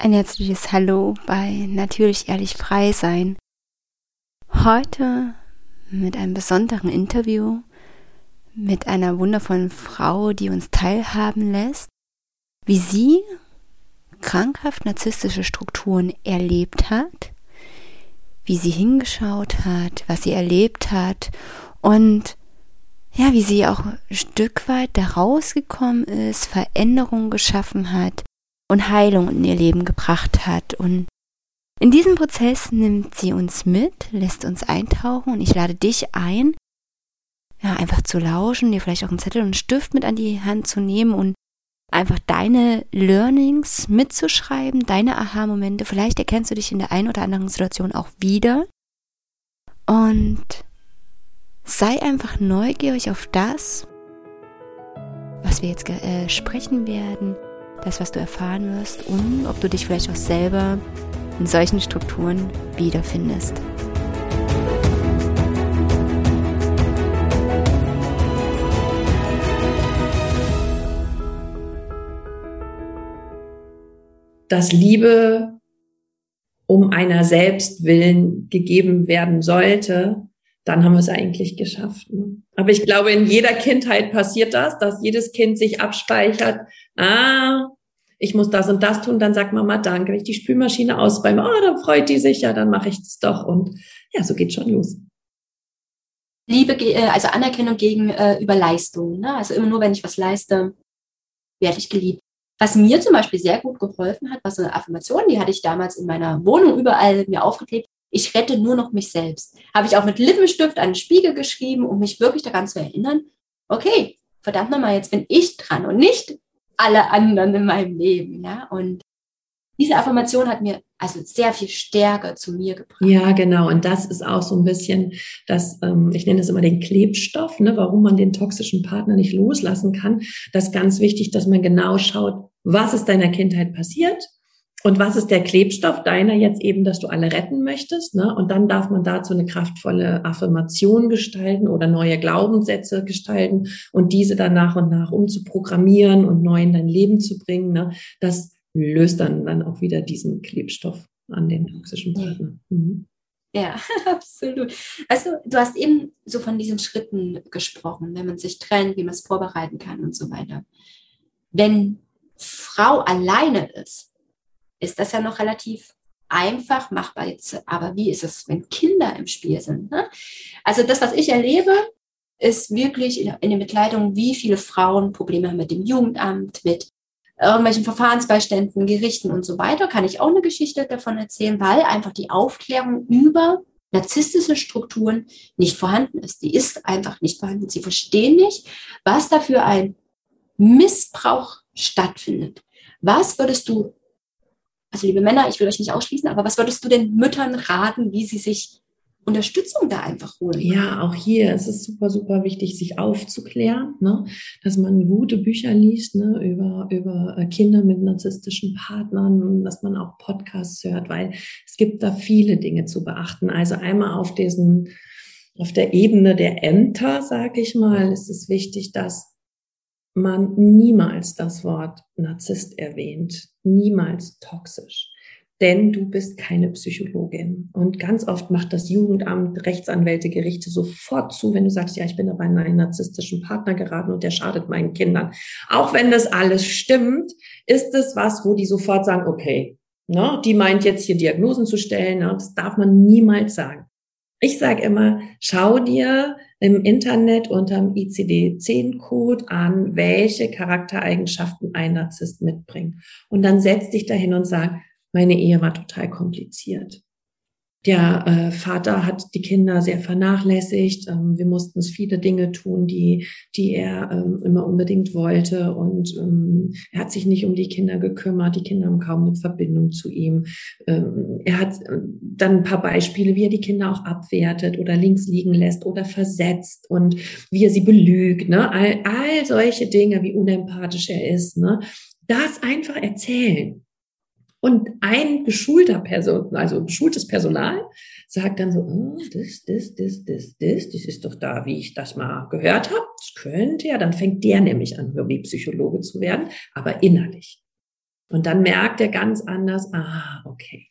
Ein herzliches Hallo bei Natürlich Ehrlich Frei Sein. Heute mit einem besonderen Interview mit einer wundervollen Frau, die uns teilhaben lässt, wie sie krankhaft narzisstische Strukturen erlebt hat, wie sie hingeschaut hat, was sie erlebt hat und ja, wie sie auch ein Stück weit da rausgekommen ist, Veränderungen geschaffen hat und Heilung in ihr Leben gebracht hat. Und in diesem Prozess nimmt sie uns mit, lässt uns eintauchen und ich lade dich ein, ja, einfach zu lauschen, dir vielleicht auch einen Zettel und einen Stift mit an die Hand zu nehmen und einfach deine Learnings mitzuschreiben, deine Aha-Momente. Vielleicht erkennst du dich in der einen oder anderen Situation auch wieder. Und sei einfach neugierig auf das, was wir jetzt äh, sprechen werden das, was du erfahren wirst und ob du dich vielleicht auch selber in solchen Strukturen wiederfindest. Dass Liebe um einer selbst willen gegeben werden sollte, dann haben wir es eigentlich geschafft. Ne? Aber ich glaube, in jeder Kindheit passiert das, dass jedes Kind sich abspeichert, ah, ich muss das und das tun, dann sagt Mama Danke. Wenn ich die Spülmaschine ausräume, oh, dann freut die sich, ja, dann mache ich es doch. Und ja, so geht schon los. Liebe, äh, also Anerkennung gegenüber äh, Leistung. Ne? Also immer nur, wenn ich was leiste, werde ich geliebt. Was mir zum Beispiel sehr gut geholfen hat, war so eine Affirmation, die hatte ich damals in meiner Wohnung überall mir aufgeklebt. Ich rette nur noch mich selbst. Habe ich auch mit Lippenstift an den Spiegel geschrieben, um mich wirklich daran zu erinnern, okay, verdammt nochmal, jetzt bin ich dran und nicht alle anderen in meinem Leben. Ja? Und diese Affirmation hat mir also sehr viel Stärke zu mir gebracht. Ja, genau. Und das ist auch so ein bisschen das, ähm, ich nenne es immer den Klebstoff, ne, warum man den toxischen Partner nicht loslassen kann. Das ist ganz wichtig, dass man genau schaut, was ist deiner Kindheit passiert und was ist der Klebstoff deiner jetzt eben, dass du alle retten möchtest? Ne? Und dann darf man dazu eine kraftvolle Affirmation gestalten oder neue Glaubenssätze gestalten und diese dann nach und nach umzuprogrammieren und neu in dein Leben zu bringen. Ne? Das löst dann, dann auch wieder diesen Klebstoff an den toxischen Partner. Mhm. Ja, absolut. Also du hast eben so von diesen Schritten gesprochen, wenn man sich trennt, wie man es vorbereiten kann und so weiter. Wenn Frau alleine ist, ist das ja noch relativ einfach machbar jetzt. Aber wie ist es, wenn Kinder im Spiel sind? Ne? Also das, was ich erlebe, ist wirklich in, in den Bekleidungen, wie viele Frauen Probleme haben mit dem Jugendamt, mit irgendwelchen Verfahrensbeiständen, Gerichten und so weiter. Kann ich auch eine Geschichte davon erzählen, weil einfach die Aufklärung über narzisstische Strukturen nicht vorhanden ist. Die ist einfach nicht vorhanden. Sie verstehen nicht, was da für ein Missbrauch stattfindet. Was würdest du also liebe Männer, ich will euch nicht ausschließen, aber was würdest du den Müttern raten, wie sie sich Unterstützung da einfach holen. Ja, auch hier ist es super, super wichtig, sich aufzuklären, ne? dass man gute Bücher liest ne? über, über äh, Kinder mit narzisstischen Partnern und dass man auch Podcasts hört, weil es gibt da viele Dinge zu beachten. Also einmal auf diesen, auf der Ebene der Ämter, sage ich mal, ist es wichtig, dass man niemals das Wort Narzisst erwähnt, niemals toxisch. Denn du bist keine Psychologin. Und ganz oft macht das Jugendamt, Rechtsanwälte, Gerichte sofort zu, wenn du sagst, ja, ich bin aber in einen narzisstischen Partner geraten und der schadet meinen Kindern. Auch wenn das alles stimmt, ist es was, wo die sofort sagen, okay, ne, die meint jetzt hier Diagnosen zu stellen. Ne, das darf man niemals sagen. Ich sage immer, schau dir im Internet unterm ICD-10-Code an, welche Charaktereigenschaften ein Narzisst mitbringt. Und dann setz dich dahin und sag, meine Ehe war total kompliziert der äh, Vater hat die Kinder sehr vernachlässigt. Ähm, wir mussten viele Dinge tun, die, die er ähm, immer unbedingt wollte. Und ähm, er hat sich nicht um die Kinder gekümmert. Die Kinder haben kaum eine Verbindung zu ihm. Ähm, er hat äh, dann ein paar Beispiele, wie er die Kinder auch abwertet oder links liegen lässt oder versetzt und wie er sie belügt. Ne? All, all solche Dinge, wie unempathisch er ist. Ne? Das einfach erzählen. Und ein geschulter Person, also geschultes Personal, sagt dann so, oh, das, das, das, das, das, das ist doch da, wie ich das mal gehört habe. Das könnte ja, dann fängt der nämlich an, wie Psychologe zu werden, aber innerlich. Und dann merkt er ganz anders, ah, okay.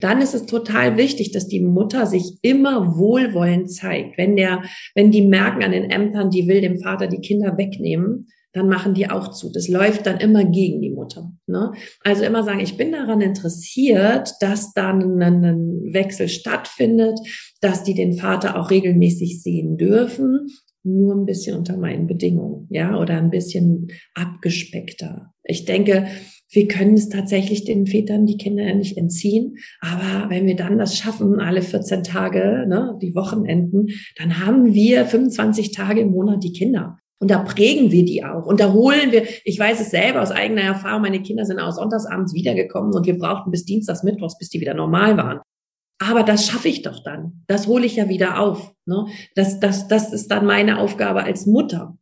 Dann ist es total wichtig, dass die Mutter sich immer wohlwollend zeigt. Wenn der, wenn die merken an den Ämtern, die will dem Vater die Kinder wegnehmen, dann machen die auch zu. Das läuft dann immer gegen die Mutter. Ne? Also immer sagen, ich bin daran interessiert, dass dann ein Wechsel stattfindet, dass die den Vater auch regelmäßig sehen dürfen, nur ein bisschen unter meinen Bedingungen, ja, oder ein bisschen abgespeckter. Ich denke, wir können es tatsächlich den Vätern die Kinder nicht entziehen. Aber wenn wir dann das schaffen, alle 14 Tage, ne, die Wochenenden, dann haben wir 25 Tage im Monat die Kinder. Und da prägen wir die auch. Und da holen wir, ich weiß es selber aus eigener Erfahrung, meine Kinder sind auch sonntagsabends wiedergekommen und wir brauchten bis Dienstags, Mittwochs, bis die wieder normal waren. Aber das schaffe ich doch dann. Das hole ich ja wieder auf. Ne? Das, das, das ist dann meine Aufgabe als Mutter.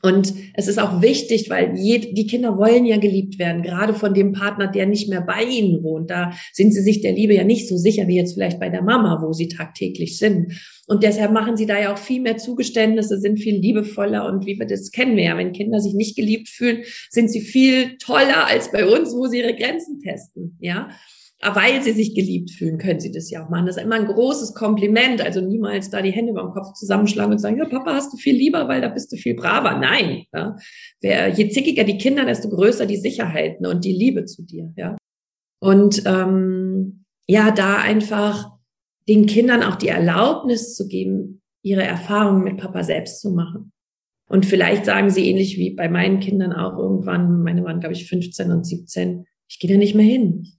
Und es ist auch wichtig, weil die Kinder wollen ja geliebt werden, gerade von dem Partner, der nicht mehr bei ihnen wohnt. Da sind sie sich der Liebe ja nicht so sicher wie jetzt vielleicht bei der Mama, wo sie tagtäglich sind. Und deshalb machen sie da ja auch viel mehr Zugeständnisse, sind viel liebevoller. Und wie wir das kennen wir ja, wenn Kinder sich nicht geliebt fühlen, sind sie viel toller als bei uns, wo sie ihre Grenzen testen. Ja. Aber weil sie sich geliebt fühlen, können sie das ja auch machen. Das ist immer ein großes Kompliment. Also niemals da die Hände beim Kopf zusammenschlagen und sagen, ja, Papa, hast du viel lieber, weil da bist du viel braver. Nein. Ja. Wer, je zickiger die Kinder, desto größer die Sicherheit ne, und die Liebe zu dir. Ja. Und ähm, ja, da einfach den Kindern auch die Erlaubnis zu geben, ihre Erfahrungen mit Papa selbst zu machen. Und vielleicht sagen sie ähnlich wie bei meinen Kindern auch irgendwann, meine waren, glaube ich, 15 und 17, ich gehe da nicht mehr hin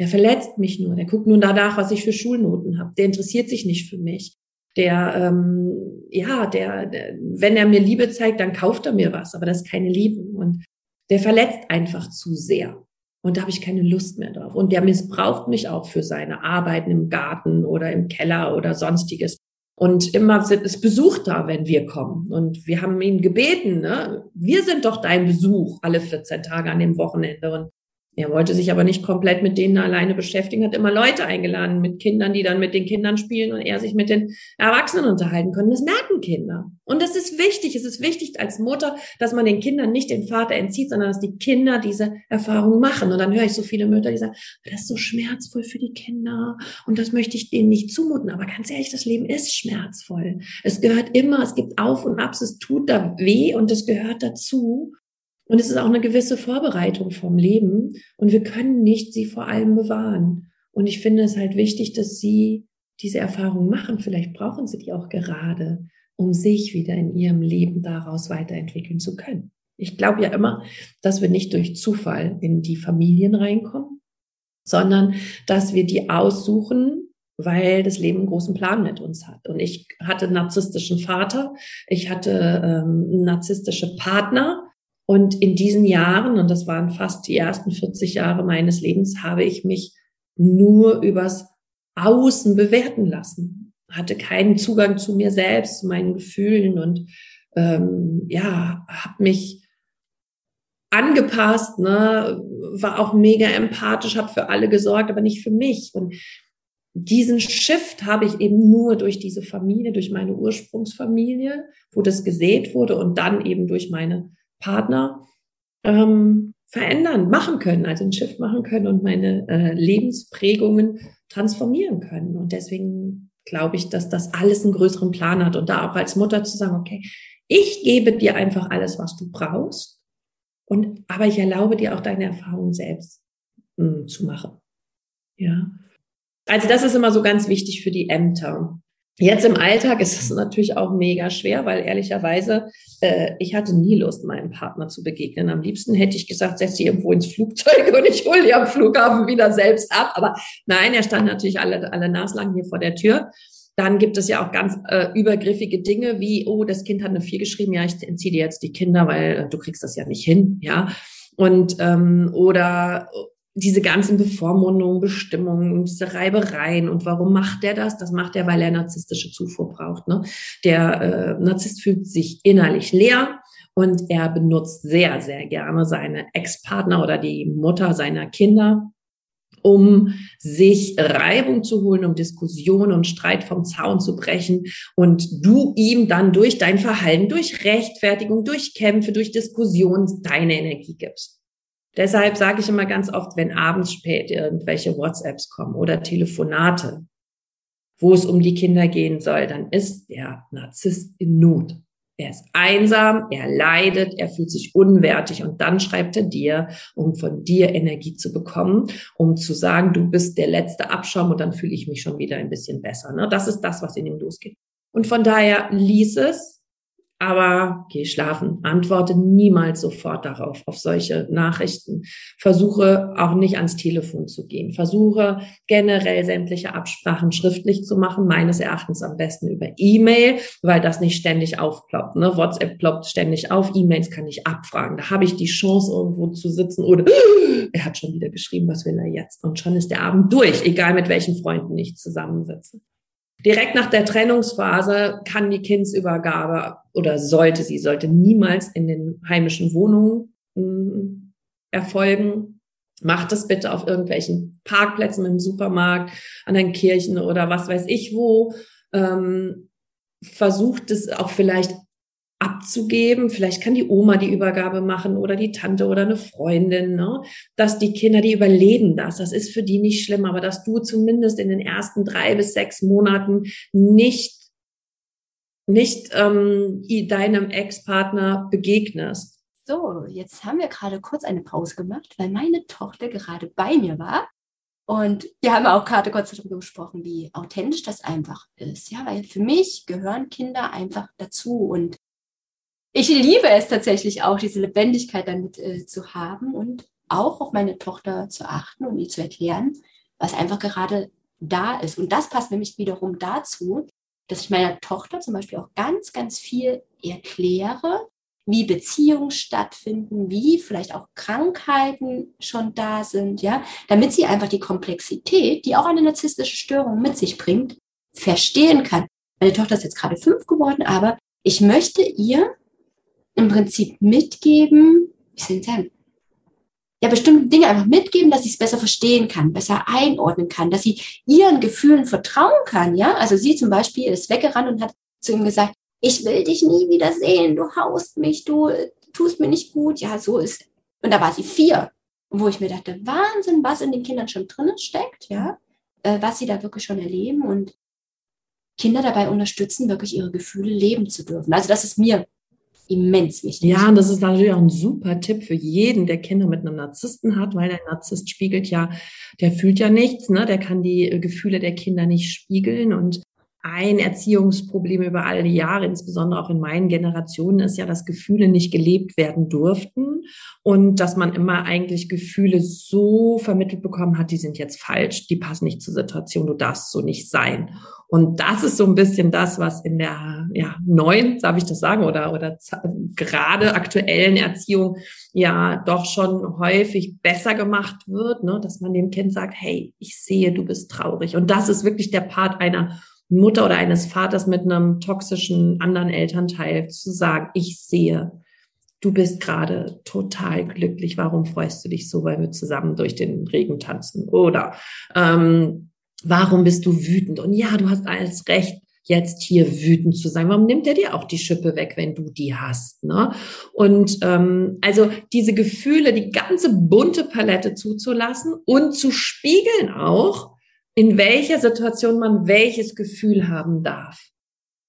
der verletzt mich nur, der guckt nur danach, was ich für Schulnoten habe, der interessiert sich nicht für mich. Der, ähm, ja, der, der, wenn er mir Liebe zeigt, dann kauft er mir was, aber das ist keine Liebe. Und der verletzt einfach zu sehr. Und da habe ich keine Lust mehr drauf. Und der missbraucht mich auch für seine Arbeiten im Garten oder im Keller oder sonstiges. Und immer es Besuch da, wenn wir kommen. Und wir haben ihn gebeten, ne? wir sind doch dein Besuch alle 14 Tage an dem Wochenende. Und er wollte sich aber nicht komplett mit denen alleine beschäftigen, hat immer Leute eingeladen mit Kindern, die dann mit den Kindern spielen und er sich mit den Erwachsenen unterhalten können. Das merken Kinder. Und das ist wichtig. Es ist wichtig als Mutter, dass man den Kindern nicht den Vater entzieht, sondern dass die Kinder diese Erfahrung machen. Und dann höre ich so viele Mütter, die sagen, das ist so schmerzvoll für die Kinder und das möchte ich denen nicht zumuten. Aber ganz ehrlich, das Leben ist schmerzvoll. Es gehört immer, es gibt Auf und Abs, es tut da weh und es gehört dazu. Und es ist auch eine gewisse Vorbereitung vom Leben. Und wir können nicht sie vor allem bewahren. Und ich finde es halt wichtig, dass sie diese Erfahrung machen. Vielleicht brauchen sie die auch gerade, um sich wieder in ihrem Leben daraus weiterentwickeln zu können. Ich glaube ja immer, dass wir nicht durch Zufall in die Familien reinkommen, sondern dass wir die aussuchen, weil das Leben einen großen Plan mit uns hat. Und ich hatte einen narzisstischen Vater, ich hatte ähm, narzisstische Partner und in diesen Jahren, und das waren fast die ersten 40 Jahre meines Lebens, habe ich mich nur übers Außen bewerten lassen, hatte keinen Zugang zu mir selbst, zu meinen Gefühlen und ähm, ja, habe mich angepasst, ne, war auch mega empathisch, habe für alle gesorgt, aber nicht für mich. Und diesen Shift habe ich eben nur durch diese Familie, durch meine Ursprungsfamilie, wo das gesät wurde und dann eben durch meine Partner ähm, verändern, machen können, also ein Shift machen können und meine äh, Lebensprägungen transformieren können. Und deswegen glaube ich, dass das alles einen größeren Plan hat und da auch als Mutter zu sagen, okay, ich gebe dir einfach alles, was du brauchst. Und, aber ich erlaube dir auch deine Erfahrungen selbst mh, hm, zu machen. Ja. Also das ist immer so ganz wichtig für die Ämter. Jetzt im Alltag ist es natürlich auch mega schwer, weil ehrlicherweise äh, ich hatte nie Lust, meinem Partner zu begegnen. Am liebsten hätte ich gesagt, setz dich irgendwo ins Flugzeug und ich hole dich am Flughafen wieder selbst ab. Aber nein, er stand natürlich alle, alle naslang hier vor der Tür. Dann gibt es ja auch ganz äh, übergriffige Dinge wie, oh, das Kind hat eine Vier geschrieben, ja, ich entziehe dir jetzt die Kinder, weil äh, du kriegst das ja nicht hin, ja. Und ähm, oder diese ganzen Bevormundungen, Bestimmungen, diese Reibereien und warum macht der das? Das macht er, weil er narzisstische Zufuhr braucht. Ne? Der äh, Narzisst fühlt sich innerlich leer und er benutzt sehr, sehr gerne seine Ex-Partner oder die Mutter seiner Kinder, um sich Reibung zu holen, um Diskussion und Streit vom Zaun zu brechen und du ihm dann durch dein Verhalten, durch Rechtfertigung, durch Kämpfe, durch Diskussion deine Energie gibst. Deshalb sage ich immer ganz oft, wenn abends spät irgendwelche WhatsApps kommen oder Telefonate, wo es um die Kinder gehen soll, dann ist der Narzisst in Not. Er ist einsam, er leidet, er fühlt sich unwertig und dann schreibt er dir, um von dir Energie zu bekommen, um zu sagen, du bist der letzte Abschaum und dann fühle ich mich schon wieder ein bisschen besser. Ne? Das ist das, was in ihm losgeht. Und von daher lies es, aber geh schlafen. Antworte niemals sofort darauf, auf solche Nachrichten. Versuche auch nicht ans Telefon zu gehen. Versuche generell sämtliche Absprachen schriftlich zu machen. Meines Erachtens am besten über E-Mail, weil das nicht ständig aufploppt. Ne? WhatsApp ploppt ständig auf. E-Mails kann ich abfragen. Da habe ich die Chance, irgendwo zu sitzen oder er hat schon wieder geschrieben, was will er jetzt? Und schon ist der Abend durch, egal mit welchen Freunden ich zusammensitze. Direkt nach der Trennungsphase kann die Kindsübergabe oder sollte sie, sollte niemals in den heimischen Wohnungen äh, erfolgen. Macht es bitte auf irgendwelchen Parkplätzen im Supermarkt, an den Kirchen oder was weiß ich wo. Ähm, versucht es auch vielleicht abzugeben. Vielleicht kann die Oma die Übergabe machen oder die Tante oder eine Freundin, ne? dass die Kinder, die überleben das. Das ist für die nicht schlimm, aber dass du zumindest in den ersten drei bis sechs Monaten nicht nicht ähm, deinem Ex-Partner begegnest. So, jetzt haben wir gerade kurz eine Pause gemacht, weil meine Tochter gerade bei mir war. Und wir haben auch gerade kurz darüber gesprochen, wie authentisch das einfach ist. Ja, weil für mich gehören Kinder einfach dazu. Und ich liebe es tatsächlich auch, diese Lebendigkeit damit äh, zu haben und auch auf meine Tochter zu achten und ihr zu erklären, was einfach gerade da ist. Und das passt nämlich wiederum dazu, dass ich meiner Tochter zum Beispiel auch ganz, ganz viel erkläre, wie Beziehungen stattfinden, wie vielleicht auch Krankheiten schon da sind, ja, damit sie einfach die Komplexität, die auch eine narzisstische Störung mit sich bringt, verstehen kann. Meine Tochter ist jetzt gerade fünf geworden, aber ich möchte ihr im Prinzip mitgeben, wie ich sagen, ja, bestimmte Dinge einfach mitgeben, dass sie es besser verstehen kann, besser einordnen kann, dass sie ihren Gefühlen vertrauen kann, ja. Also sie zum Beispiel ist weggerannt und hat zu ihm gesagt, ich will dich nie wieder sehen, du haust mich, du tust mir nicht gut, ja, so ist. Und da war sie vier, wo ich mir dachte, Wahnsinn, was in den Kindern schon drinnen steckt, ja, äh, was sie da wirklich schon erleben und Kinder dabei unterstützen, wirklich ihre Gefühle leben zu dürfen. Also das ist mir immens wichtig. Ja, und das ist natürlich auch ein super Tipp für jeden, der Kinder mit einem Narzissten hat, weil der Narzisst spiegelt ja, der fühlt ja nichts, ne? der kann die Gefühle der Kinder nicht spiegeln und ein Erziehungsproblem über all die Jahre, insbesondere auch in meinen Generationen, ist ja, dass Gefühle nicht gelebt werden durften und dass man immer eigentlich Gefühle so vermittelt bekommen hat, die sind jetzt falsch, die passen nicht zur Situation, du darfst so nicht sein. Und das ist so ein bisschen das, was in der ja, neuen, darf ich das sagen, oder, oder gerade aktuellen Erziehung ja doch schon häufig besser gemacht wird, ne? dass man dem Kind sagt, hey, ich sehe, du bist traurig. Und das ist wirklich der Part einer Mutter oder eines Vaters mit einem toxischen anderen Elternteil zu sagen, ich sehe, du bist gerade total glücklich, warum freust du dich so, weil wir zusammen durch den Regen tanzen? Oder ähm, warum bist du wütend? Und ja, du hast alles recht, jetzt hier wütend zu sein. Warum nimmt er dir auch die Schippe weg, wenn du die hast? Ne? Und ähm, also diese Gefühle, die ganze bunte Palette zuzulassen und zu spiegeln auch, in welcher Situation man welches Gefühl haben darf.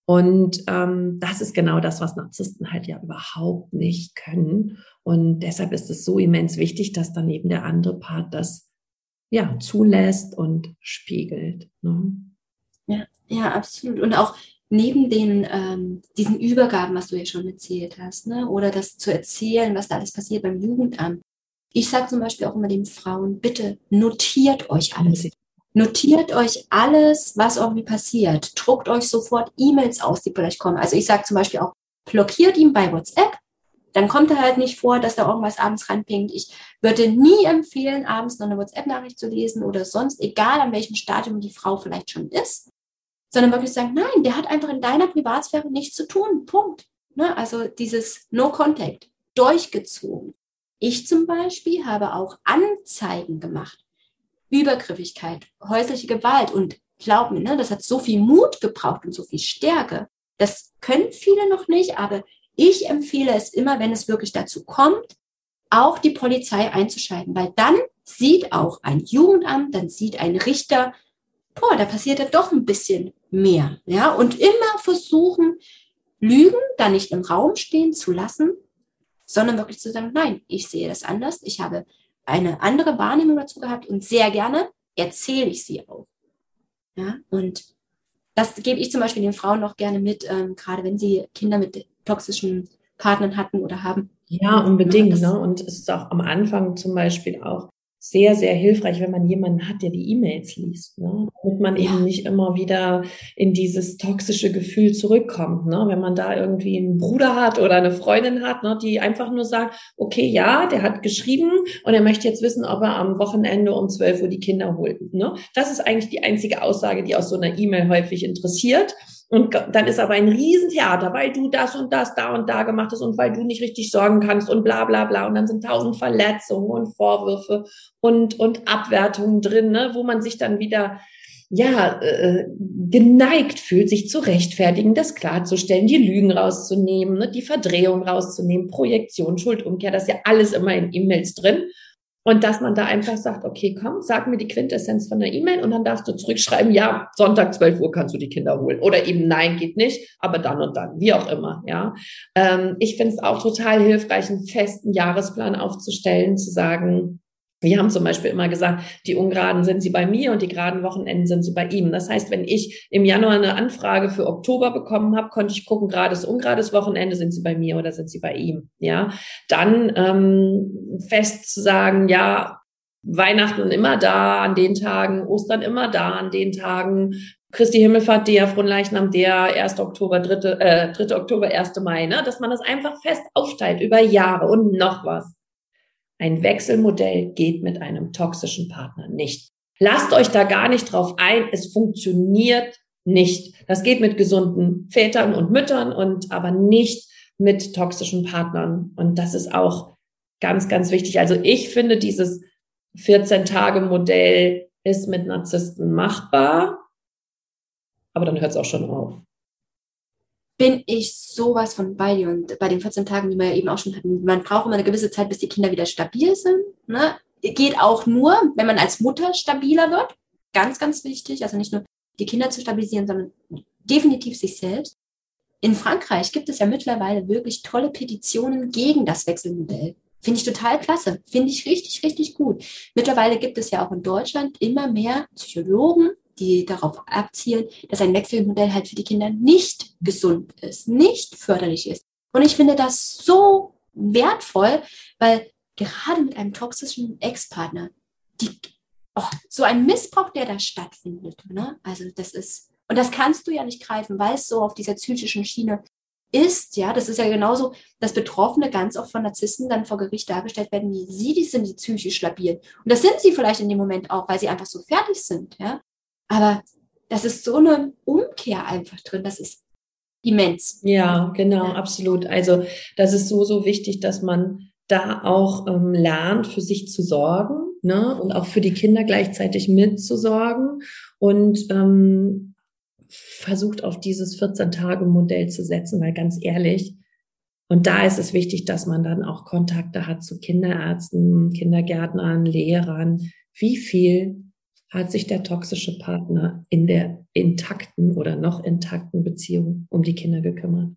Und ähm, das ist genau das, was Narzissten halt ja überhaupt nicht können. Und deshalb ist es so immens wichtig, dass dann eben der andere Part das ja zulässt und spiegelt. Ne? Ja, ja, absolut. Und auch neben den ähm, diesen Übergaben, was du ja schon erzählt hast, ne? oder das zu erzählen, was da alles passiert beim Jugendamt. Ich sage zum Beispiel auch immer den Frauen, bitte notiert euch alles. Notiert euch alles, was irgendwie passiert. Druckt euch sofort E-Mails aus, die vielleicht kommen. Also ich sage zum Beispiel auch, blockiert ihn bei WhatsApp. Dann kommt er halt nicht vor, dass da irgendwas abends ranpingt. Ich würde nie empfehlen, abends noch eine WhatsApp-Nachricht zu lesen oder sonst, egal an welchem Stadium die Frau vielleicht schon ist, sondern wirklich sagen, nein, der hat einfach in deiner Privatsphäre nichts zu tun. Punkt. Ne? Also dieses No Contact durchgezogen. Ich zum Beispiel habe auch Anzeigen gemacht Übergriffigkeit, häusliche Gewalt. Und glaub mir, ne, das hat so viel Mut gebraucht und so viel Stärke. Das können viele noch nicht, aber ich empfehle es immer, wenn es wirklich dazu kommt, auch die Polizei einzuschalten, weil dann sieht auch ein Jugendamt, dann sieht ein Richter, boah, da passiert ja doch ein bisschen mehr. Ja, und immer versuchen, Lügen da nicht im Raum stehen zu lassen, sondern wirklich zu sagen, nein, ich sehe das anders, ich habe eine andere Wahrnehmung dazu gehabt und sehr gerne erzähle ich sie auch. Ja, und das gebe ich zum Beispiel den Frauen noch gerne mit, ähm, gerade wenn sie Kinder mit toxischen Partnern hatten oder haben. Ja, unbedingt. Ja, ne? Und es ist auch am Anfang zum Beispiel auch sehr, sehr hilfreich, wenn man jemanden hat, der die E-Mails liest, ne? damit man ja. eben nicht immer wieder in dieses toxische Gefühl zurückkommt. Ne? Wenn man da irgendwie einen Bruder hat oder eine Freundin hat, ne, die einfach nur sagt, okay, ja, der hat geschrieben und er möchte jetzt wissen, ob er am Wochenende um 12 Uhr die Kinder holt. Ne? Das ist eigentlich die einzige Aussage, die aus so einer E-Mail häufig interessiert. Und dann ist aber ein Riesentheater, weil du das und das da und da gemacht hast und weil du nicht richtig sorgen kannst und bla bla bla. Und dann sind tausend Verletzungen und Vorwürfe und, und Abwertungen drin, ne, wo man sich dann wieder ja, äh, geneigt fühlt, sich zu rechtfertigen, das klarzustellen, die Lügen rauszunehmen, ne, die Verdrehung rauszunehmen, Projektion, Schuldumkehr, das ist ja alles immer in E-Mails drin. Und dass man da einfach sagt, okay, komm, sag mir die Quintessenz von der E-Mail und dann darfst du zurückschreiben, ja, Sonntag 12 Uhr kannst du die Kinder holen. Oder eben nein, geht nicht, aber dann und dann, wie auch immer, ja. Ähm, ich finde es auch total hilfreich, einen festen Jahresplan aufzustellen, zu sagen, wir haben zum Beispiel immer gesagt, die ungeraden sind sie bei mir und die geraden Wochenenden sind sie bei ihm. Das heißt, wenn ich im Januar eine Anfrage für Oktober bekommen habe, konnte ich gucken, gerades, ungerades Wochenende sind sie bei mir oder sind sie bei ihm. Ja, dann ähm, fest zu sagen, ja, Weihnachten immer da an den Tagen, Ostern immer da an den Tagen, Christi Himmelfahrt, der Fronleichnam, der 1. Oktober, 3. Äh, 3. Oktober, 1. Mai, ne? dass man das einfach fest aufteilt über Jahre und noch was. Ein Wechselmodell geht mit einem toxischen Partner nicht. Lasst euch da gar nicht drauf ein. Es funktioniert nicht. Das geht mit gesunden Vätern und Müttern und aber nicht mit toxischen Partnern. Und das ist auch ganz, ganz wichtig. Also ich finde dieses 14-Tage-Modell ist mit Narzissten machbar, aber dann hört es auch schon auf bin ich sowas von bei dir. Und bei den 14 Tagen, die wir ja eben auch schon hatten, man braucht immer eine gewisse Zeit, bis die Kinder wieder stabil sind. Ne? Geht auch nur, wenn man als Mutter stabiler wird. Ganz, ganz wichtig. Also nicht nur die Kinder zu stabilisieren, sondern definitiv sich selbst. In Frankreich gibt es ja mittlerweile wirklich tolle Petitionen gegen das Wechselmodell. Finde ich total klasse. Finde ich richtig, richtig gut. Mittlerweile gibt es ja auch in Deutschland immer mehr Psychologen, die darauf abzielen, dass ein Wechselmodell halt für die Kinder nicht gesund ist, nicht förderlich ist. Und ich finde das so wertvoll, weil gerade mit einem toxischen Ex-Partner, oh, so ein Missbrauch, der da stattfindet, ne? also das ist, und das kannst du ja nicht greifen, weil es so auf dieser psychischen Schiene ist, ja, das ist ja genauso, dass Betroffene ganz oft von Narzissten dann vor Gericht dargestellt werden, wie sie, die sind die psychisch labil. Und das sind sie vielleicht in dem Moment auch, weil sie einfach so fertig sind, ja. Aber das ist so eine Umkehr einfach drin. Das ist immens. Ja, genau, ja. absolut. Also das ist so, so wichtig, dass man da auch ähm, lernt, für sich zu sorgen ne? und auch für die Kinder gleichzeitig mitzusorgen und ähm, versucht auf dieses 14-Tage-Modell zu setzen, weil ganz ehrlich, und da ist es wichtig, dass man dann auch Kontakte hat zu Kinderärzten, Kindergärtnern, Lehrern. Wie viel hat sich der toxische Partner in der intakten oder noch intakten Beziehung um die Kinder gekümmert.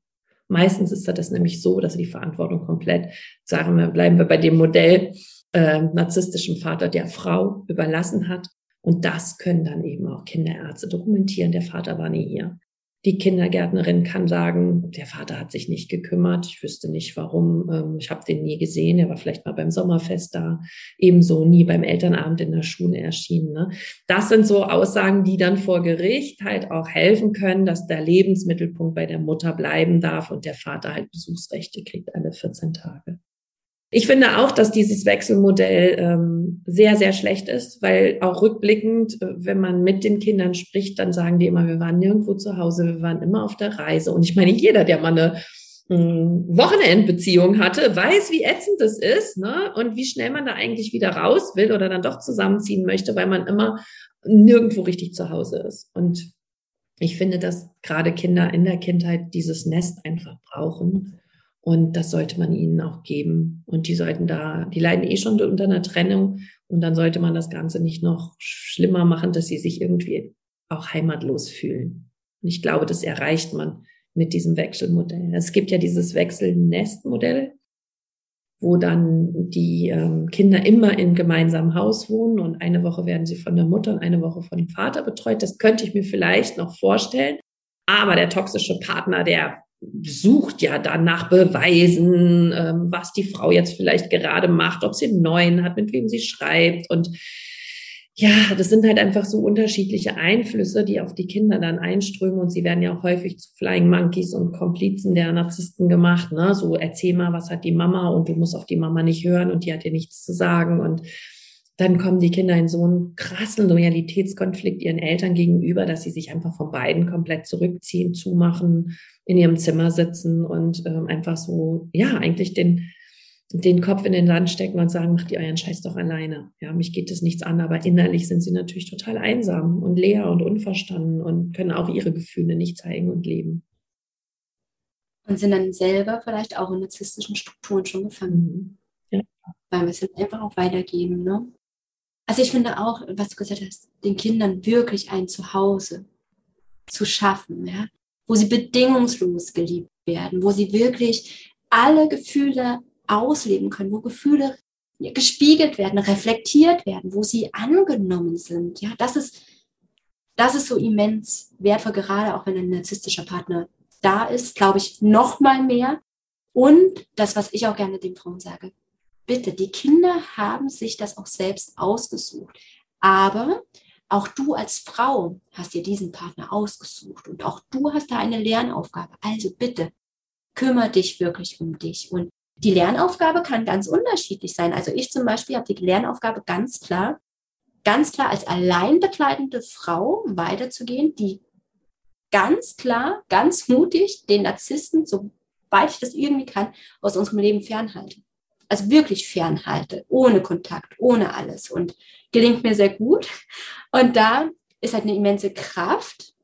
Meistens ist das nämlich so, dass er die Verantwortung komplett, sagen wir, bleiben wir bei dem Modell, äh, narzisstischen Vater der Frau überlassen hat. Und das können dann eben auch Kinderärzte dokumentieren. Der Vater war nie hier. Die Kindergärtnerin kann sagen, der Vater hat sich nicht gekümmert, ich wüsste nicht warum, ähm, ich habe den nie gesehen, er war vielleicht mal beim Sommerfest da, ebenso nie beim Elternabend in der Schule erschienen. Ne? Das sind so Aussagen, die dann vor Gericht halt auch helfen können, dass der Lebensmittelpunkt bei der Mutter bleiben darf und der Vater halt Besuchsrechte kriegt alle 14 Tage. Ich finde auch, dass dieses Wechselmodell ähm, sehr, sehr schlecht ist, weil auch rückblickend, äh, wenn man mit den Kindern spricht, dann sagen die immer, wir waren nirgendwo zu Hause, wir waren immer auf der Reise. Und ich meine, jeder, der mal eine hm, Wochenendbeziehung hatte, weiß, wie ätzend das ist ne? und wie schnell man da eigentlich wieder raus will oder dann doch zusammenziehen möchte, weil man immer nirgendwo richtig zu Hause ist. Und ich finde, dass gerade Kinder in der Kindheit dieses Nest einfach brauchen Und das sollte man ihnen auch geben. Und die sollten da, die leiden eh schon unter einer Trennung. Und dann sollte man das Ganze nicht noch schlimmer machen, dass sie sich irgendwie auch heimatlos fühlen. Und ich glaube, das erreicht man mit diesem Wechselmodell. Es gibt ja dieses Wechselnestmodell, wo dann die ähm, Kinder immer in gemeinsamem Haus wohnen und eine Woche werden sie von der Mutter und eine Woche von dem Vater betreut. Das könnte ich mir vielleicht noch vorstellen. Aber der toxische Partner, der sucht ja dann nach Beweisen, ähm, was die Frau jetzt vielleicht gerade macht, ob sie einen neuen hat, mit wem sie schreibt. Und ja, das sind halt einfach so unterschiedliche Einflüsse, die auf die Kinder dann einströmen und sie werden ja auch häufig zu Flying Monkeys und Komplizen der Narzissten gemacht, ne? So erzähl mal, was hat die Mama und du musst auf die Mama nicht hören und die hat dir nichts zu sagen und dann kommen die Kinder in so einen krassen Loyalitätskonflikt ihren Eltern gegenüber, dass sie sich einfach von beiden komplett zurückziehen, zumachen, in ihrem Zimmer sitzen und ähm, einfach so, ja, eigentlich den, den Kopf in den Land stecken und sagen, macht ihr euren Scheiß doch alleine. Ja, mich geht das nichts an, aber innerlich sind sie natürlich total einsam und leer und unverstanden und können auch ihre Gefühle nicht zeigen und leben. Und sind dann selber vielleicht auch in narzisstischen Strukturen schon gefangen. Mhm. Ja. Weil wir es dann einfach auch weitergeben, ne? Also ich finde auch, was du gesagt hast, den Kindern wirklich ein Zuhause zu schaffen, ja, wo sie bedingungslos geliebt werden, wo sie wirklich alle Gefühle ausleben können, wo Gefühle gespiegelt werden, reflektiert werden, wo sie angenommen sind. Ja, das ist, das ist so immens wertvoll, gerade auch wenn ein narzisstischer Partner da ist, glaube ich, noch mal mehr. Und das, was ich auch gerne den Frauen sage, bitte, die Kinder haben sich das auch selbst ausgesucht. Aber auch du als Frau hast dir diesen Partner ausgesucht und auch du hast da eine Lernaufgabe. Also bitte, kümmere dich wirklich um dich. Und die Lernaufgabe kann ganz unterschiedlich sein. Also ich zum Beispiel habe die Lernaufgabe ganz klar, ganz klar als allein begleitende Frau weiterzugehen, die ganz klar, ganz mutig den Narzissten, soweit ich das irgendwie kann, aus unserem Leben fernhalte also wirklich fernhalte, ohne Kontakt, ohne alles. Und gelingt mir sehr gut. Und da ist halt eine immense Kraft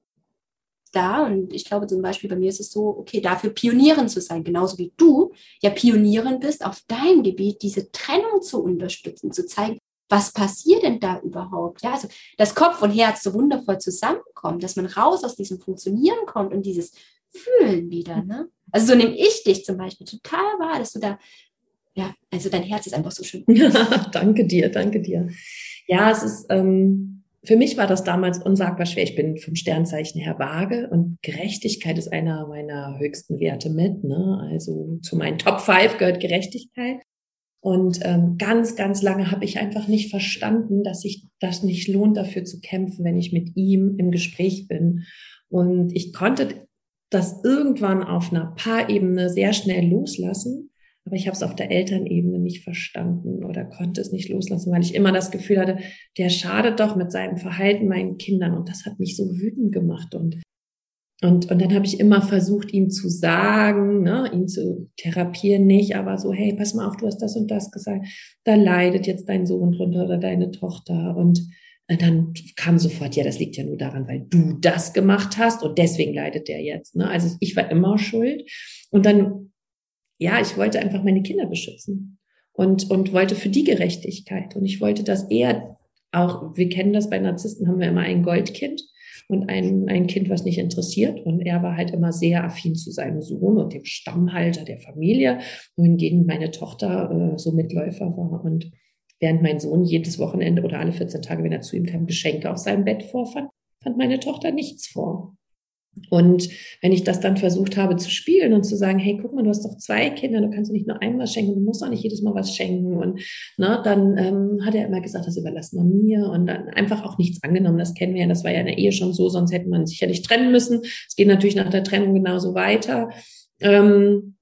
da. Und ich glaube zum Beispiel bei mir ist es so, okay, dafür Pionierin zu sein, genauso wie du ja Pionierin bist, auf deinem Gebiet diese Trennung zu unterstützen, zu zeigen, was passiert denn da überhaupt? Ja, also, dass Kopf und Herz so wundervoll zusammenkommen, dass man raus aus diesem Funktionieren kommt und dieses Fühlen wieder. Ne? Also so nehme ich dich zum Beispiel total wahr, dass du da ja, also dein Herz ist einfach so schön. danke dir, danke dir. Ja, es ist, ähm, für mich war das damals unsagbar schwer. Ich bin vom Sternzeichen her vage und Gerechtigkeit ist einer meiner höchsten Werte mit. Ne? Also zu meinen Top 5 gehört Gerechtigkeit. Und ähm, ganz, ganz lange habe ich einfach nicht verstanden, dass sich das nicht lohnt, dafür zu kämpfen, wenn ich mit ihm im Gespräch bin. Und ich konnte das irgendwann auf einer Paarebene sehr schnell loslassen aber ich habe es auf der Elternebene nicht verstanden oder konnte es nicht loslassen, weil ich immer das Gefühl hatte, der schadet doch mit seinem Verhalten meinen Kindern. Und das hat mich so wütend gemacht. Und, und, und dann habe ich immer versucht, ihm zu sagen, ne, ihn zu therapieren nicht, aber so, hey, pass mal auf, du hast das und das gesagt. Da leidet jetzt dein Sohn drunter oder deine Tochter. Und dann kam sofort, ja, das liegt ja nur daran, weil du das gemacht hast und deswegen leidet der jetzt. Ne? Also ich war immer schuld. Und dann ja, ich wollte einfach meine Kinder beschützen und, und wollte für die Gerechtigkeit. Und ich wollte, dass er auch, wir kennen das bei Narzissten, haben wir immer ein Goldkind und ein, ein Kind, was nicht interessiert. Und er war halt immer sehr affin zu seinem Sohn und dem Stammhalter der Familie, wohingegen meine Tochter äh, so Mitläufer war. Und während mein Sohn jedes Wochenende oder alle 14 Tage, wenn er zu ihm kam, Geschenke auf seinem Bett vorfand, fand meine Tochter nichts vor. Und wenn ich das dann versucht habe zu spielen und zu sagen, hey, guck mal, du hast doch zwei Kinder, du kannst nicht nur einmal schenken, du musst auch nicht jedes Mal was schenken. Und ne, dann ähm, hat er immer gesagt, das überlassen wir mir und dann einfach auch nichts angenommen. Das kennen wir ja, das war ja in der Ehe schon so, sonst hätte man sicherlich trennen müssen. Es geht natürlich nach der Trennung genauso weiter. Ähm,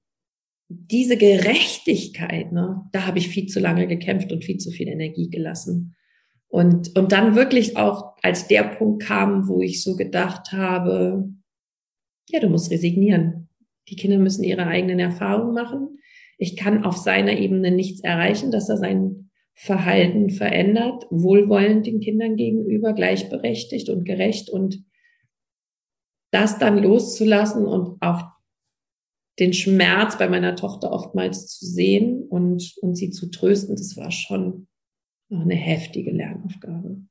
diese Gerechtigkeit, ne, da habe ich viel zu lange gekämpft und viel zu viel Energie gelassen. Und, und dann wirklich auch, als der Punkt kam, wo ich so gedacht habe, ja, du musst resignieren. Die Kinder müssen ihre eigenen Erfahrungen machen. Ich kann auf seiner Ebene nichts erreichen, dass er sein Verhalten verändert, wohlwollend den Kindern gegenüber, gleichberechtigt und gerecht und das dann loszulassen und auch den Schmerz bei meiner Tochter oftmals zu sehen und, und sie zu trösten, das war schon eine heftige Lernaufgabe.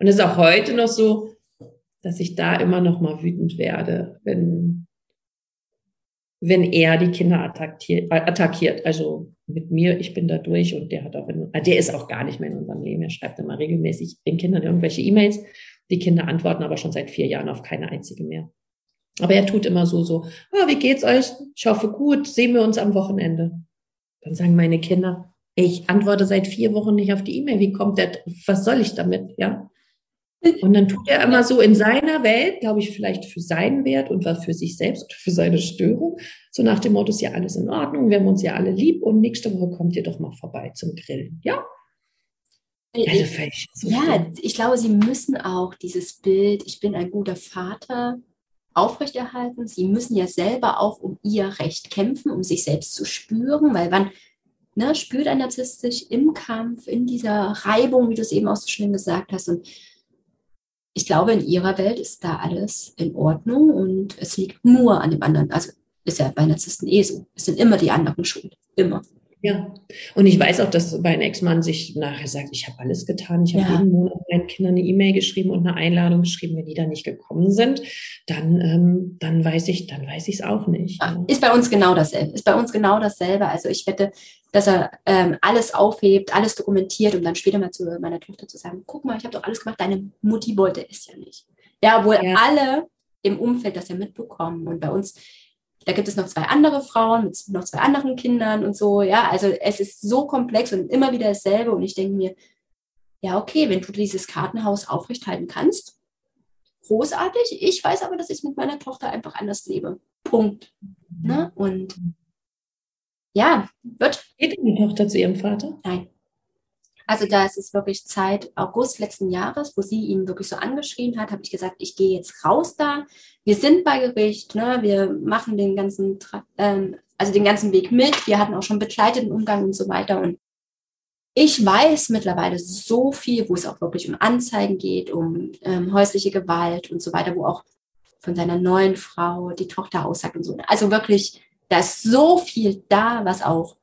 Und es ist auch heute noch so, dass ich da immer noch mal wütend werde, wenn, wenn er die Kinder attackiert, attackiert. Also mit mir, ich bin da durch und der hat auch, in, der ist auch gar nicht mehr in unserem Leben. Er schreibt immer regelmäßig den Kindern irgendwelche E-Mails. Die Kinder antworten aber schon seit vier Jahren auf keine einzige mehr. Aber er tut immer so, so, oh, wie geht's euch? Ich hoffe gut, sehen wir uns am Wochenende. Dann sagen meine Kinder, ich antworte seit vier Wochen nicht auf die E-Mail. Wie kommt der? Was soll ich damit? Ja. Und dann tut er immer so in seiner Welt, glaube ich, vielleicht für seinen Wert und was für sich selbst oder für seine Störung. So nach dem Motto, ist ja alles in Ordnung, wir haben uns ja alle lieb und nächste Woche kommt ihr doch mal vorbei zum Grillen. Ja. Also so ja, ich glaube, sie müssen auch dieses Bild, ich bin ein guter Vater, aufrechterhalten. Sie müssen ja selber auch um ihr Recht kämpfen, um sich selbst zu spüren, weil wann ne, spürt ein Narzisst sich im Kampf, in dieser Reibung, wie du es eben auch so schön gesagt hast. Und ich glaube, in ihrer Welt ist da alles in Ordnung und es liegt nur an dem anderen. Also ist ja bei Narzissten eh so. Es sind immer die anderen schuld. Immer. Ja, und ich weiß auch, dass mein Ex-Mann sich nachher sagt, ich habe alles getan. Ich habe ja. jeden Monat meinen Kindern eine E-Mail geschrieben und eine Einladung geschrieben. Wenn die da nicht gekommen sind, dann, ähm, dann weiß ich, dann weiß ich es auch nicht. Ja. Ist bei uns genau dasselbe. Ist bei uns genau dasselbe. Also ich wette, dass er ähm, alles aufhebt, alles dokumentiert, um dann später mal zu meiner Tochter zu sagen, guck mal, ich habe doch alles gemacht, deine Mutti wollte es ja nicht. Ja, obwohl ja. alle im Umfeld das ja mitbekommen. Und bei uns da gibt es noch zwei andere Frauen mit noch zwei anderen Kindern und so. Ja, also es ist so komplex und immer wieder dasselbe. Und ich denke mir, ja, okay, wenn du dieses Kartenhaus aufrechthalten kannst, großartig. Ich weiß aber, dass ich mit meiner Tochter einfach anders lebe. Punkt. Ne? Und ja, wird. Geht die Tochter zu ihrem Vater? Nein. Also da ist es wirklich Zeit, August letzten Jahres, wo sie ihn wirklich so angeschrien hat, habe ich gesagt, ich gehe jetzt raus da. Wir sind bei Gericht, ne? wir machen den ganzen, ähm, also den ganzen Weg mit. Wir hatten auch schon begleiteten Umgang und so weiter. Und ich weiß mittlerweile so viel, wo es auch wirklich um Anzeigen geht, um ähm, häusliche Gewalt und so weiter, wo auch von seiner neuen Frau die Tochter aussagt und so. Also wirklich, da ist so viel da, was auch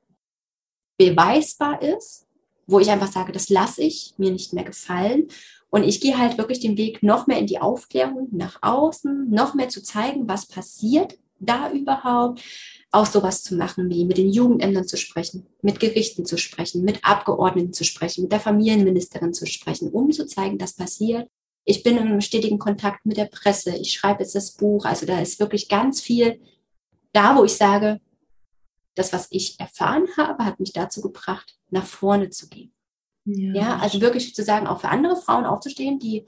beweisbar ist wo ich einfach sage, das lasse ich mir nicht mehr gefallen. Und ich gehe halt wirklich den Weg noch mehr in die Aufklärung nach außen, noch mehr zu zeigen, was passiert da überhaupt. Auch sowas zu machen, wie mit den Jugendämtern zu sprechen, mit Gerichten zu sprechen, mit Abgeordneten zu sprechen, mit der Familienministerin zu sprechen, um zu zeigen, dass passiert. Ich bin im stetigen Kontakt mit der Presse. Ich schreibe jetzt das Buch. Also da ist wirklich ganz viel da, wo ich sage, das, was ich erfahren habe, hat mich dazu gebracht, nach vorne zu gehen. Ja, ja also wirklich zu sagen, auch für andere Frauen aufzustehen, die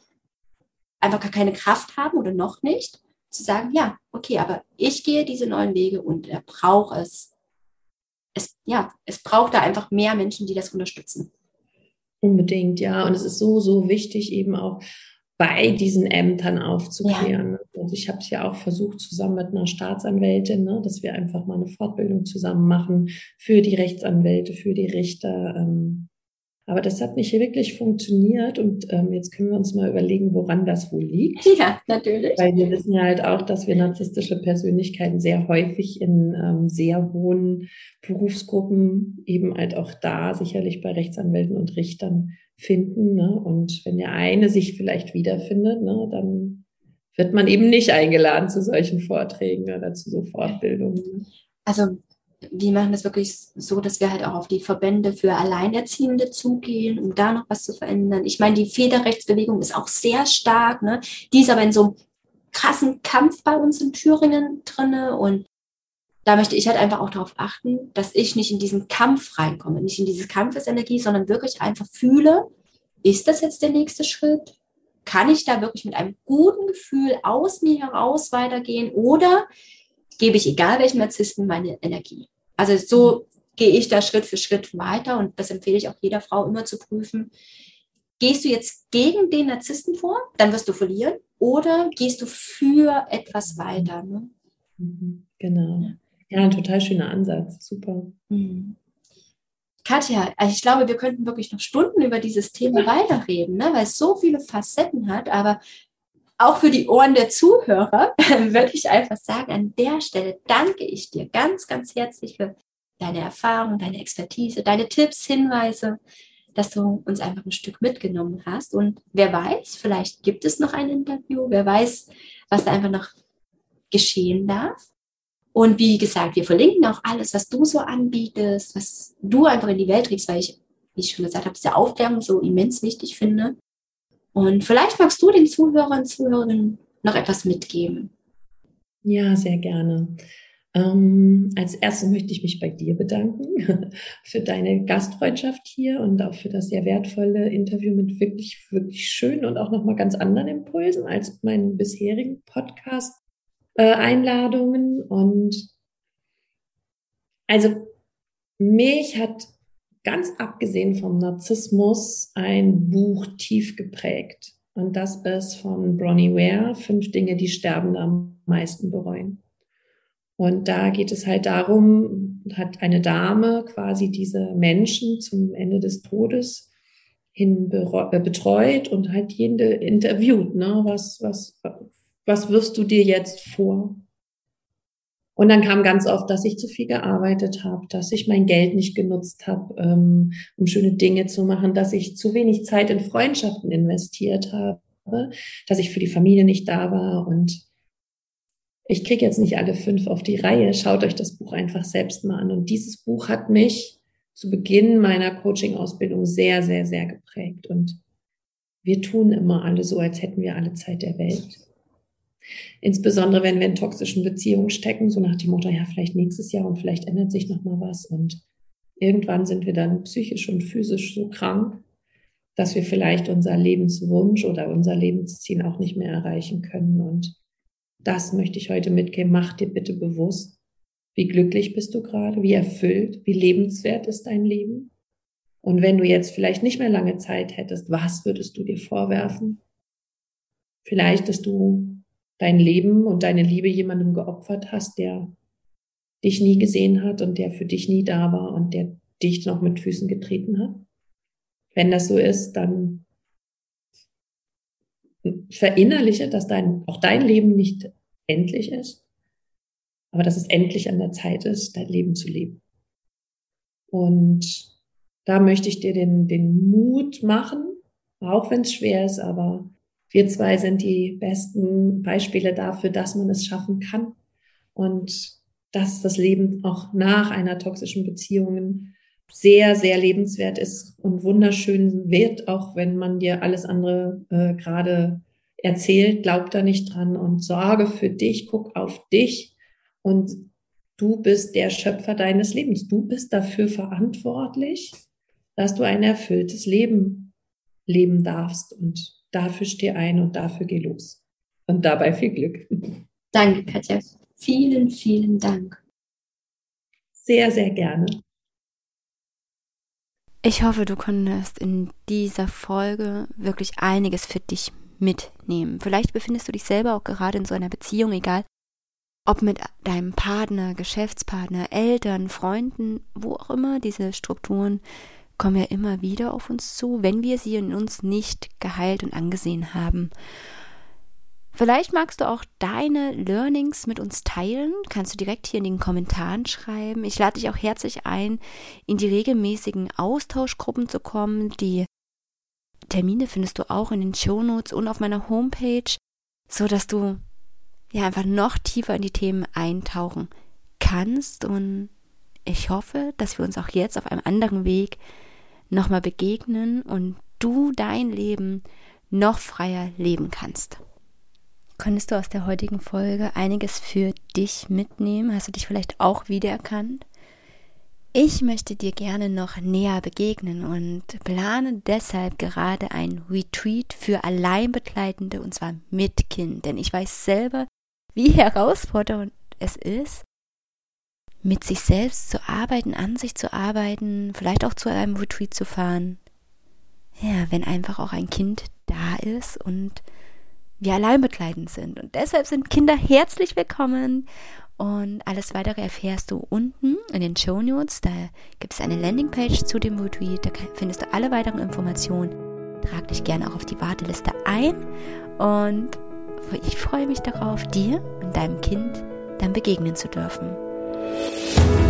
einfach gar keine Kraft haben oder noch nicht, zu sagen, ja, okay, aber ich gehe diese neuen Wege und er braucht es. es. Ja, es braucht da einfach mehr Menschen, die das unterstützen. Unbedingt, ja. Und es ist so, so wichtig, eben auch bei diesen Ämtern aufzuklären. Ja. Und ich habe es ja auch versucht, zusammen mit einer Staatsanwältin, ne, dass wir einfach mal eine Fortbildung zusammen machen für die Rechtsanwälte, für die Richter. Ähm, aber das hat nicht wirklich funktioniert und ähm, jetzt können wir uns mal überlegen, woran das wohl liegt. Ja, natürlich. Weil wir wissen ja halt auch, dass wir narzisstische Persönlichkeiten sehr häufig in ähm, sehr hohen Berufsgruppen eben halt auch da sicherlich bei Rechtsanwälten und Richtern finden. Ne? Und wenn der eine sich vielleicht wiederfindet, ne, dann wird man eben nicht eingeladen zu solchen Vorträgen oder zu so Fortbildungen. Also wir machen das wirklich so, dass wir halt auch auf die Verbände für Alleinerziehende zugehen, um da noch was zu verändern. Ich meine, die Federrechtsbewegung ist auch sehr stark, ne? Die ist aber in so einem krassen Kampf bei uns in Thüringen drinne und da möchte ich halt einfach auch darauf achten, dass ich nicht in diesen Kampf reinkomme, nicht in diese Kampfesenergie, sondern wirklich einfach fühle, ist das jetzt der nächste Schritt? Kann ich da wirklich mit einem guten Gefühl aus mir heraus weitergehen oder gebe ich, egal welchem Narzissten, meine Energie? Also so gehe ich da Schritt für Schritt weiter und das empfehle ich auch jeder Frau immer zu prüfen. Gehst du jetzt gegen den Narzissten vor, dann wirst du verlieren oder gehst du für etwas weiter? Ne? Mhm, genau. Ja. Ja, ein total schöner Ansatz. Super. Mhm. Katja, also ich glaube, wir könnten wirklich noch Stunden über dieses Thema weiterreden, ne? weil es so viele Facetten hat. Aber auch für die Ohren der Zuhörer würde ich einfach sagen, an der Stelle danke ich dir ganz, ganz herzlich für deine Erfahrung, deine Expertise, deine Tipps, Hinweise, dass du uns einfach ein Stück mitgenommen hast. Und wer weiß, vielleicht gibt es noch ein Interview, wer weiß, was da einfach noch geschehen darf. Und wie gesagt, wir verlinken auch alles, was du so anbietest, was du einfach in die Welt trägst, weil ich, wie ich schon gesagt habe, diese Aufklärung so immens wichtig finde. Und vielleicht magst du den Zuhörern und Zuhörerinnen noch etwas mitgeben. Ja, sehr gerne. Ähm, als erstes möchte ich mich bei dir bedanken für deine Gastfreundschaft hier und auch für das sehr wertvolle Interview mit wirklich, wirklich schönen und auch nochmal ganz anderen Impulsen als meinen bisherigen Podcast-Einladungen. Äh, und also mich hat ganz abgesehen vom Narzissmus ein Buch tief geprägt. Und das ist von Bronnie Ware, Fünf Dinge, die Sterbende am meisten bereuen. Und da geht es halt darum, hat eine Dame quasi diese Menschen zum Ende des Todes hin äh, betreut und halt jeden interviewt, ne? Was, was, was wirst du dir jetzt vor? Und dann kam ganz oft, dass ich zu viel gearbeitet habe, dass ich mein Geld nicht genutzt habe, ähm, um schöne Dinge zu machen, dass ich zu wenig Zeit in Freundschaften investiert habe, dass ich für die Familie nicht da war. Und ich kriege jetzt nicht alle fünf auf die Reihe. Schaut euch das Buch einfach selbst mal an. Und dieses Buch hat mich zu Beginn meiner Coaching-Ausbildung sehr, sehr, sehr geprägt. Und wir tun immer alle so, als hätten wir alle Zeit der Welt. Insbesondere wenn wir in toxischen Beziehungen stecken, so nach dem Motto, ja, vielleicht nächstes Jahr und vielleicht ändert sich noch mal was. Und irgendwann sind wir dann psychisch und physisch so krank, dass wir vielleicht unser Lebenswunsch oder unser Lebensziel auch nicht mehr erreichen können. Und das möchte ich heute mitgeben. Mach dir bitte bewusst, wie glücklich bist du gerade, wie erfüllt, wie lebenswert ist dein Leben. Und wenn du jetzt vielleicht nicht mehr lange Zeit hättest, was würdest du dir vorwerfen? Vielleicht, dass du dein Leben und deine Liebe jemandem geopfert hast, der dich nie gesehen hat und der für dich nie da war und der dich noch mit Füßen getreten hat? Wenn das so ist, dann verinnerliche, dass dein, auch dein Leben nicht endlich ist, aber dass es endlich an der Zeit ist, dein Leben zu leben. Und da möchte ich dir den, den Mut machen, auch wenn es schwer ist, aber wir zwei sind die besten Beispiele dafür, dass man es schaffen kann und dass das Leben auch nach einer toxischen Beziehung sehr, sehr lebenswert ist und wunderschön wird, auch wenn man dir alles andere äh, gerade erzählt, glaub da nicht dran und sorge für dich, guck auf dich und du bist der Schöpfer deines Lebens. Du bist dafür verantwortlich, dass du ein erfülltes Leben leben darfst und dafür steh ein und dafür geh los. Und dabei viel Glück. Danke, Katja. Vielen, vielen Dank. Sehr, sehr gerne. Ich hoffe, du konntest in dieser Folge wirklich einiges für dich mitnehmen. Vielleicht befindest du dich selber auch gerade in so einer Beziehung, egal ob mit deinem Partner, Geschäftspartner, Eltern, Freunden, wo auch immer diese Strukturen kommen ja immer wieder auf uns zu, wenn wir sie in uns nicht geheilt und angesehen haben. Vielleicht magst du auch deine Learnings mit uns teilen. Kannst du direkt hier in den Kommentaren schreiben. Ich lade dich auch herzlich ein, in die regelmäßigen Austauschgruppen zu kommen. Die Termine findest du auch in den Shownotes und auf meiner Homepage, so dass du ja einfach noch tiefer in die Themen eintauchen kannst. Und ich hoffe, dass wir uns auch jetzt auf einem anderen Weg nochmal begegnen und du dein Leben noch freier leben kannst. Konntest du aus der heutigen Folge einiges für dich mitnehmen? Hast du dich vielleicht auch wiedererkannt? Ich möchte dir gerne noch näher begegnen und plane deshalb gerade ein Retreat für Alleinbegleitende und zwar mit Kind, denn ich weiß selber, wie herausfordernd es ist, mit sich selbst zu arbeiten, an sich zu arbeiten, vielleicht auch zu einem Retreat zu fahren. Ja, wenn einfach auch ein Kind da ist und wir allein begleitend sind. Und deshalb sind Kinder herzlich willkommen. Und alles weitere erfährst du unten in den Show Notes. Da gibt es eine Landingpage zu dem Retreat. Da findest du alle weiteren Informationen. Trag dich gerne auch auf die Warteliste ein. Und ich freue mich darauf, dir und deinem Kind dann begegnen zu dürfen. Thank you.